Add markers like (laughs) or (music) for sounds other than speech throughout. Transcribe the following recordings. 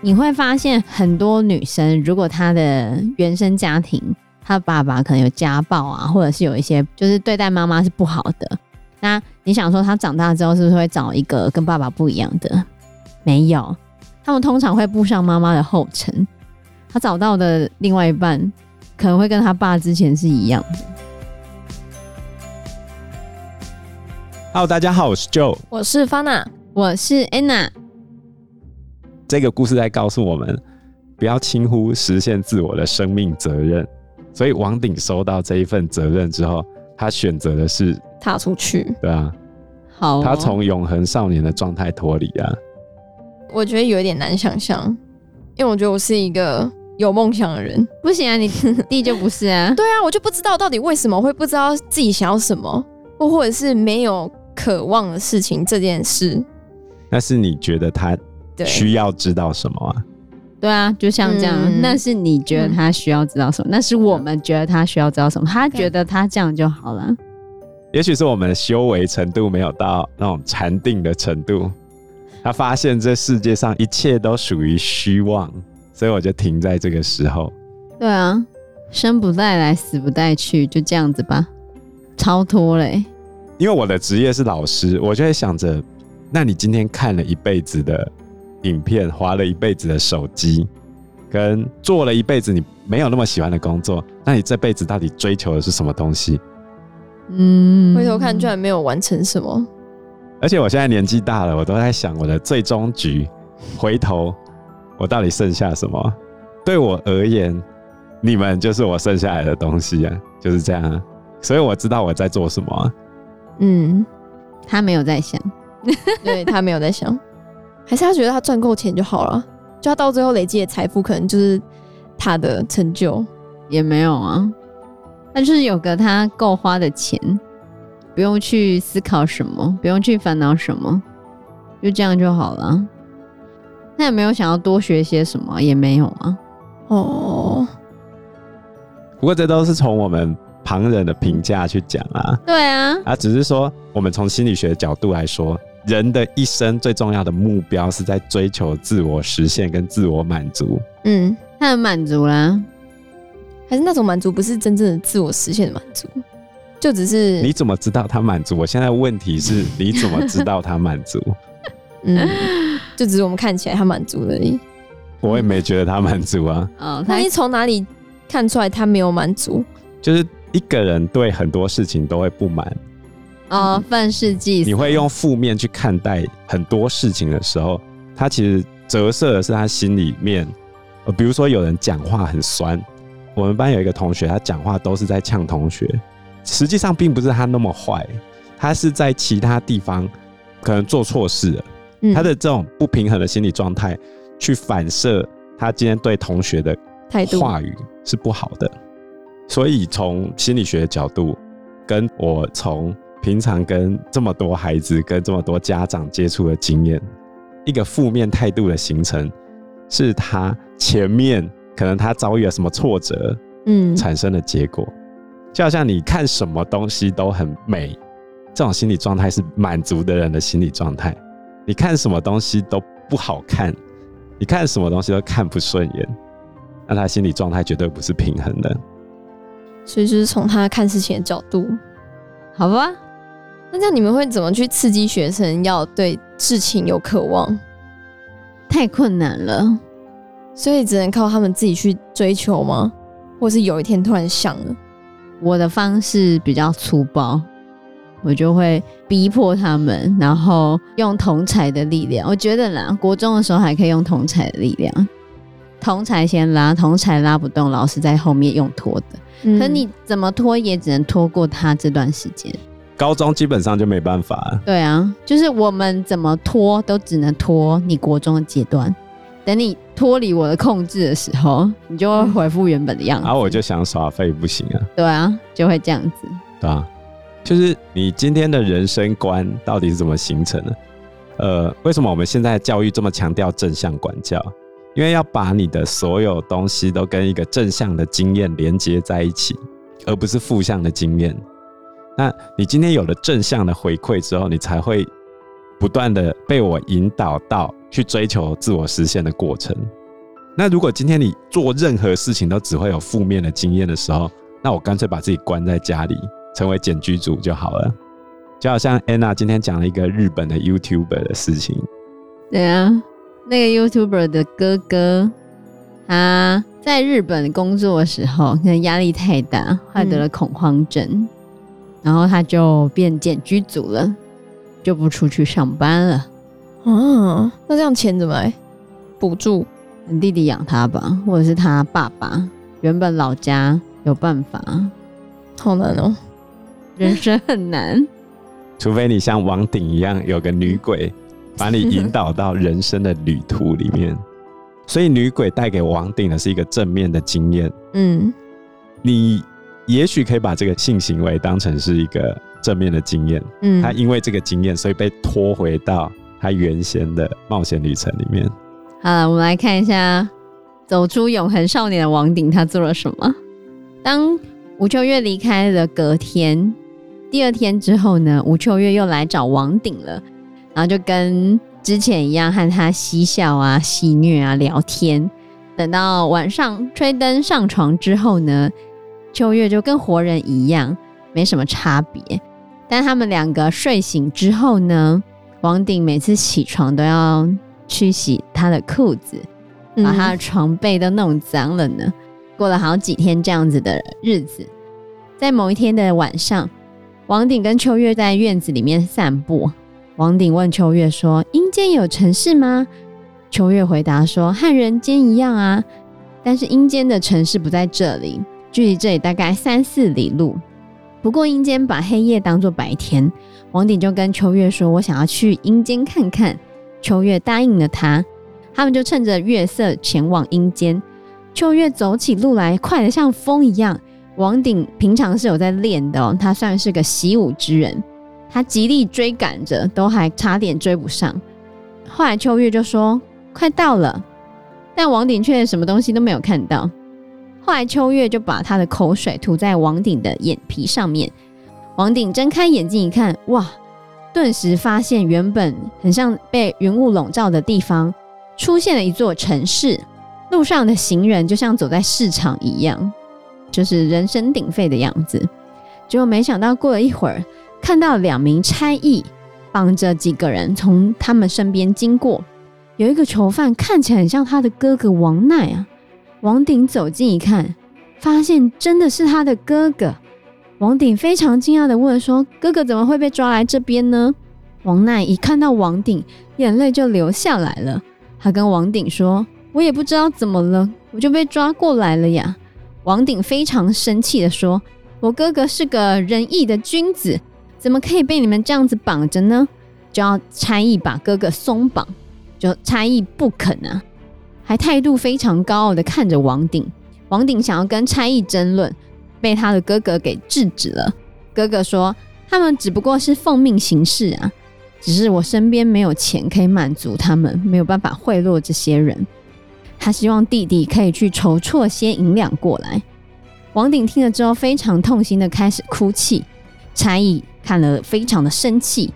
你会发现很多女生，如果她的原生家庭，她爸爸可能有家暴啊，或者是有一些就是对待妈妈是不好的，那你想说她长大之后是不是会找一个跟爸爸不一样的？(laughs) 没有，他们通常会步上妈妈的后尘，她找到的另外一半可能会跟她爸之前是一样的。Hello，大家好，我是 Joe，我是 Fana，我是 Anna。这个故事在告诉我们，不要轻忽实现自我的生命责任。所以王鼎收到这一份责任之后，他选择的是踏出去。对啊，好、哦，他从永恒少年的状态脱离啊。我觉得有一点难想象，因为我觉得我是一个有梦想的人。不行啊，你 (laughs) 弟就不是啊。对啊，我就不知道到底为什么会不知道自己想要什么，或或者是没有。渴望的事情这件事，那是你觉得他需要知道什么啊？对啊，就像这样，嗯，那是你觉得他需要知道什么？嗯，那是我们觉得他需要知道什么？他觉得他这样就好了。也许是我们的修为程度没有到那种禅定的程度，他发现这世界上一切都属于虚妄，所以我就停在这个时候。对啊，生不带来，死不带去，就这样子吧，超脱嘞。因为我的职业是老师，我就会想着，那你今天看了一辈子的影片，滑了一辈子的手机，跟做了一辈子你没有那么喜欢的工作，那你这辈子到底追求的是什么东西？嗯，回头看居然没有完成什么。而且我现在年纪大了，我都在想我的最终局，回头我到底剩下什么？对我而言，你们就是我剩下来的东西啊，就是这样啊。所以我知道我在做什么啊。嗯，他没有在想，(laughs) 对，他没有在想，还是他觉得他赚够钱就好了，就他到最后累积的财富可能就是他的成就，也没有啊，他就是有个他够花的钱，不用去思考什么，不用去烦恼什么，就这样就好了。他也没有想要多学些什么，也没有啊。哦，不过这都是从我们。旁人的评价去讲啊，对啊，啊，只是说我们从心理学的角度来说，人的一生最重要的目标是在追求自我实现跟自我满足。嗯，他很满足啦，还是那种满足不是真正的自我实现的满足，就只是你怎么知道他满足？我现在问题是你怎么知道他满足？(laughs) 嗯，就只是我们看起来他满足而已。我也没觉得他满足啊。哦，那你从哪里看出来他没有满足？就是。一个人对很多事情都会不满，哦，愤世嫉俗。你会用负面去看待很多事情的时候，他其实折射的是他心里面。呃，比如说有人讲话很酸，我们班有一个同学，他讲话都是在呛同学，实际上并不是他那么坏，他是在其他地方可能做错事了，嗯，他的这种不平衡的心理状态，去反射他今天对同学的态度话语是不好的。所以从心理学的角度，跟我从平常跟这么多孩子、跟这么多家长接触的经验，一个负面态度的形成，是他前面可能他遭遇了什么挫折，嗯，产生的结果。就好像你看什么东西都很美，这种心理状态是满足的人的心理状态。你看什么东西都不好看，你看什么东西都看不顺眼，那他心理状态绝对不是平衡的。所以就是从他看事情的角度，好吧？那这样你们会怎么去刺激学生要对事情有渴望？太困难了，所以只能靠他们自己去追求吗？或是有一天突然想了？我的方式比较粗暴，我就会逼迫他们，然后用同侪的力量。我觉得啦，国中的时候还可以用同侪的力量，同才先拉，同才拉不动，老师在后面用拖的。可你怎么拖也只能拖过他这段时间，高中基本上就没办法。对啊，就是我们怎么拖都只能拖你国中的阶段，等你脱离我的控制的时候，你就会恢复原本的样子。然后我就想耍废不行啊。对啊，就会这样子。对啊，就是你今天的人生观到底是怎么形成的？呃，为什么我们现在教育这么强调正向管教？因为要把你的所有东西都跟一个正向的经验连接在一起，而不是负向的经验。那你今天有了正向的回馈之后，你才会不断的被我引导到去追求自我实现的过程。那如果今天你做任何事情都只会有负面的经验的时候，那我干脆把自己关在家里，成为简居族就好了。就好像安娜今天讲了一个日本的 YouTuber 的事情。对啊，那个 YouTuber 的哥哥，他在日本工作的时候，可能压力太大，患得了恐慌症，嗯、然后他就变简居族了，就不出去上班了。啊，那这样钱怎么来补助？你弟弟养他吧，或者是他爸爸原本老家有办法。好难哦，人生很难，(laughs) 除非你像王鼎一样有个女鬼。把你引导到人生的旅途里面，(laughs) 所以女鬼带给王鼎的是一个正面的经验。嗯，你也许可以把这个性行为当成是一个正面的经验。嗯，他因为这个经验，所以被拖回到他原先的冒险旅程里面。好了，我们来看一下走出永恒少年的王鼎，他做了什么？当吴秋月离开了隔天，第二天之后呢？吴秋月又来找王鼎了。然后就跟之前一样和他嬉笑啊、戏谑啊、聊天。等到晚上吹灯上床之后呢，秋月就跟活人一样，没什么差别。但他们两个睡醒之后呢，王鼎每次起床都要去洗他的裤子，把他的床被都弄脏了呢。过了好几天这样子的日子，在某一天的晚上，王鼎跟秋月在院子里面散步。王鼎问秋月说：“阴间有城市吗？”秋月回答说：“和人间一样啊，但是阴间的城市不在这里，距离这里大概三四里路。不过阴间把黑夜当作白天。”王鼎就跟秋月说：“我想要去阴间看看。”秋月答应了他，他们就趁着月色前往阴间。秋月走起路来快得像风一样。王鼎平常是有在练的哦，他算是个习武之人。他极力追赶着，都还差点追不上。后来秋月就说：“快到了。”但王鼎却什么东西都没有看到。后来秋月就把他的口水涂在王鼎的眼皮上面。王鼎睁开眼睛一看，哇！顿时发现原本很像被云雾笼罩的地方，出现了一座城市。路上的行人就像走在市场一样，就是人声鼎沸的样子。结果没想到过了一会儿。看到两名差役绑着几个人从他们身边经过，有一个囚犯看起来很像他的哥哥王奈啊。王鼎走近一看，发现真的是他的哥哥。王鼎非常惊讶的问说：“哥哥怎么会被抓来这边呢？”王奈一看到王鼎，眼泪就流下来了。他跟王鼎说：“我也不知道怎么了，我就被抓过来了呀。”王鼎非常生气的说：“我哥哥是个仁义的君子。”怎么可以被你们这样子绑着呢？就要差役把哥哥松绑，就差役不肯啊，还态度非常高傲的看着王鼎。王鼎想要跟差役争论，被他的哥哥给制止了。哥哥说：“他们只不过是奉命行事啊，只是我身边没有钱可以满足他们，没有办法贿赂这些人。他希望弟弟可以去筹措些银两过来。”王鼎听了之后，非常痛心的开始哭泣。差役。看了非常的生气，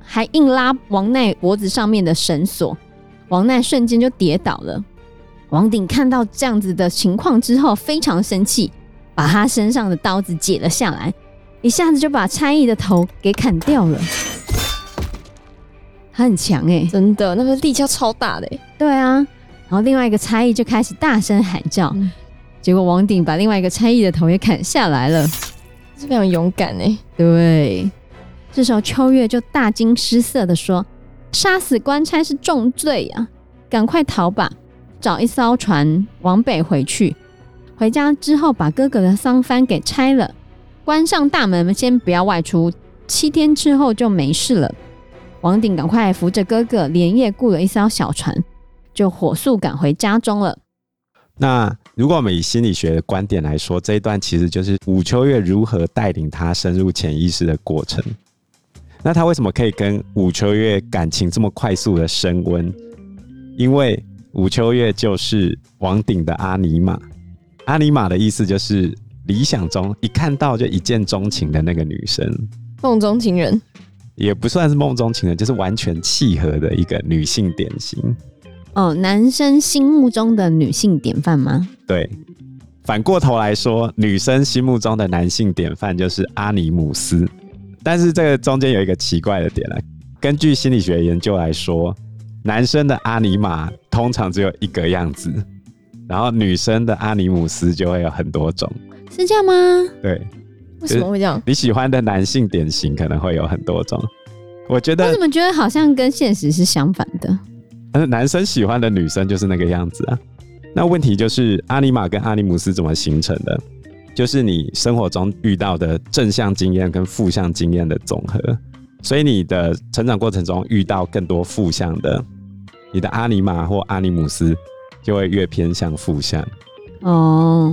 还硬拉王奈脖子上面的绳索，王奈瞬间就跌倒了。王鼎看到这样子的情况之后，非常生气，把他身上的刀子解了下来，一下子就把差役的头给砍掉了。他很强哎、欸，真的，那个力气超大的、欸。对啊，然后另外一个差役就开始大声喊叫，嗯、结果王鼎把另外一个差役的头也砍下来了。是非常勇敢哎，对。这时候秋月就大惊失色的说：“杀死官差是重罪呀，赶快逃吧，找一艘船往北回去。回家之后把哥哥的丧幡给拆了，关上大门，先不要外出。七天之后就没事了。”王鼎赶快扶着哥哥，连夜雇了一艘小船，就火速赶回家中了。那如果我们以心理学的观点来说，这一段其实就是武秋月如何带领他深入潜意识的过程。那他为什么可以跟武秋月感情这么快速的升温？因为武秋月就是王鼎的阿尼玛。阿尼玛的意思就是理想中一看到就一见钟情的那个女生，梦中情人也不算是梦中情人，就是完全契合的一个女性典型。哦，男生心目中的女性典范吗？对，反过头来说，女生心目中的男性典范就是阿尼姆斯。但是这个中间有一个奇怪的点了，根据心理学研究来说，男生的阿尼玛通常只有一个样子。然后女生的阿尼姆斯就会有很多种，是这样吗？对，为什么会这样？你喜欢的男性典型可能会有很多种。我觉得，我怎么觉得好像跟现实是相反的？男生喜欢的女生就是那个样子啊。那问题就是阿尼玛跟阿尼姆斯怎么形成的？就是你生活中遇到的正向经验跟负向经验的总和。所以你的成长过程中遇到更多负向的，你的阿尼玛或阿尼姆斯。就会越偏向负向哦，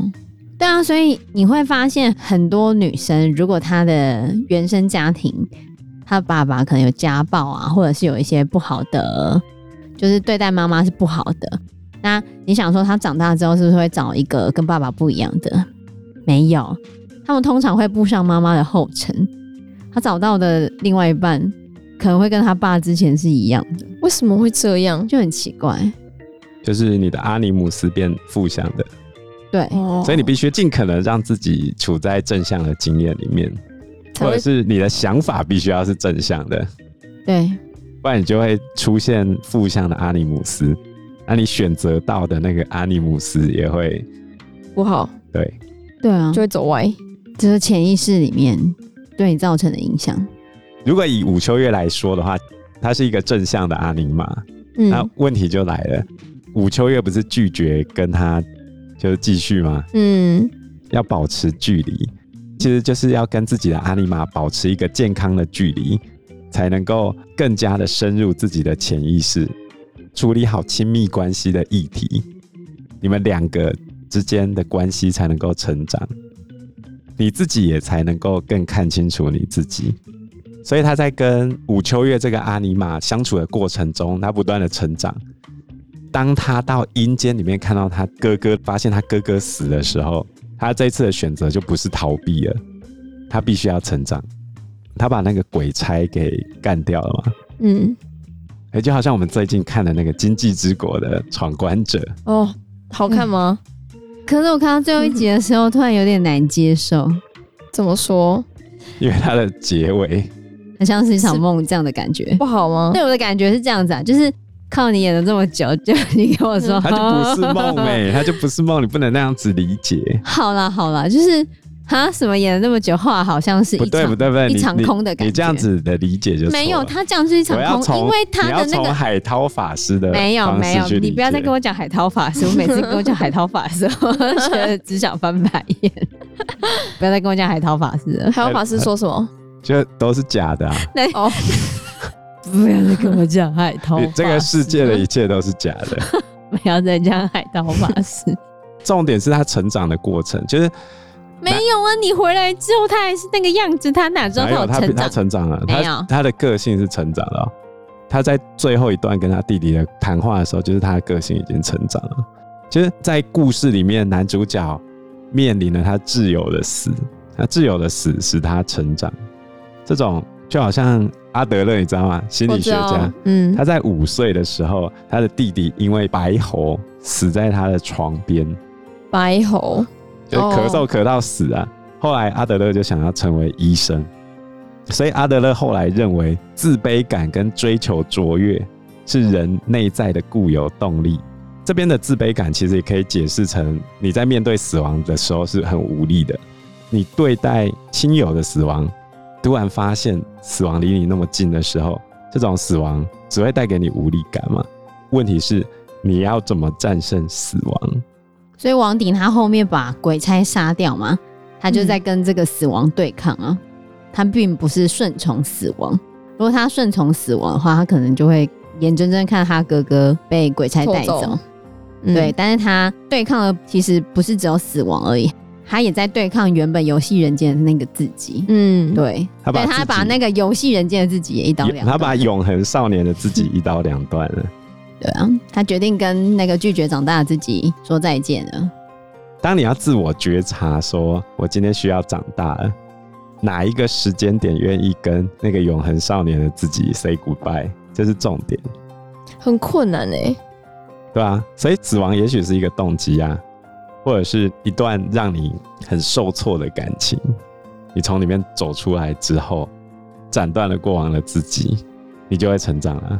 对啊，所以你会发现很多女生，如果她的原生家庭，她爸爸可能有家暴啊，或者是有一些不好的，就是对待妈妈是不好的。那你想说，他长大之后是不是会找一个跟爸爸不一样的？没有，他们通常会步上妈妈的后尘。他找到的另外一半可能会跟他爸之前是一样的。为什么会这样？就很奇怪。就是你的阿尼姆斯变负向的，对，所以你必须尽可能让自己处在正向的经验里面，或者是你的想法必须要是正向的，对，不然你就会出现负向的阿尼姆斯，那你选择到的那个阿尼姆斯也会不好，对，对啊，就会走歪，就是潜意识里面对你造成的影响。如果以武秋月来说的话，他是一个正向的阿尼玛，嗯，那问题就来了。武秋月不是拒绝跟他就是继续吗？嗯，要保持距离，其实就是要跟自己的阿尼玛保持一个健康的距离，才能够更加的深入自己的潜意识，处理好亲密关系的议题，你们两个之间的关系才能够成长，你自己也才能够更看清楚你自己。所以他在跟武秋月这个阿尼玛相处的过程中，他不断的成长。当他到阴间里面看到他哥哥，发现他哥哥死的时候，他这一次的选择就不是逃避了，他必须要成长。他把那个鬼差给干掉了嘛？嗯，哎，就好像我们最近看的那个《经济之国》的闯关者哦，好看吗？嗯，可是我看到最后一集的时候，突然有点难接受。怎么说？因为它的结尾很像是一场梦这样的感觉，不好吗？对我的感觉是这样子啊，就是。靠你演了这么久，就你跟我说，他就不是梦哎，他就不是梦，你不能那样子理解。好啦好啦，就是他什么演了那么久，话好像是一场不对不对不对，一场空的感觉。你，你这样子的理解就是没有，他这样是一场空，因为他的那个海涛法师的没有没有，你不要再跟我讲海涛法师，我每次 (laughs) 跟我讲海涛法师，(laughs) 我觉得只想翻白眼。(laughs) 不要再跟我讲海涛法师了，海涛法师说什么？就都是假的啊。哦。不要再跟我讲海涛，这个世界的一切都是假的。不要再讲海涛法师。重点是他成长的过程，就是没有啊！你回来之后，他还是那个样子，他哪知道他有成长？他成长了，没有，他的个性是成长了。他在最后一段跟他弟弟的谈话的时候，就是他的个性已经成长了。就是在故事里面，男主角面临了他挚友的死，他挚友的死使他成长。这种就好像。阿德勒，你知道吗？心理学家，嗯，他在五岁的时候，他的弟弟因为白喉死在他的床边。白喉，就咳嗽咳到死啊！哦、后来阿德勒就想要成为医生，所以阿德勒后来认为，自卑感跟追求卓越是人内在的固有动力。这边的自卑感其实也可以解释成你在面对死亡的时候是很无力的，你对待亲友的死亡。突然发现死亡离你那么近的时候，这种死亡只会带给你无力感吗？问题是你要怎么战胜死亡？所以王鼎他后面把鬼差杀掉嘛，他就在跟这个死亡对抗啊。嗯、他并不是顺从死亡，如果他顺从死亡的话，他可能就会眼睁睁看他哥哥被鬼差带走。走。嗯、对，但是他对抗的其实不是只有死亡而已。他也在对抗原本游戏人间的那个自己，嗯，对，他把他把那个游戏人间的自己也一刀两断，他把永恒少年的自己一刀两断了。对啊，他决定跟那个拒绝长大的自己说再见了。当你要自我觉察，说我今天需要长大了，哪一个时间点愿意跟那个永恒少年的自己 say goodbye，这是重点。很困难哎，对啊，所以死亡也许是一个动机啊，或者是一段让你很受挫的感情，你从里面走出来之后，斩断了过往的自己，你就会成长了。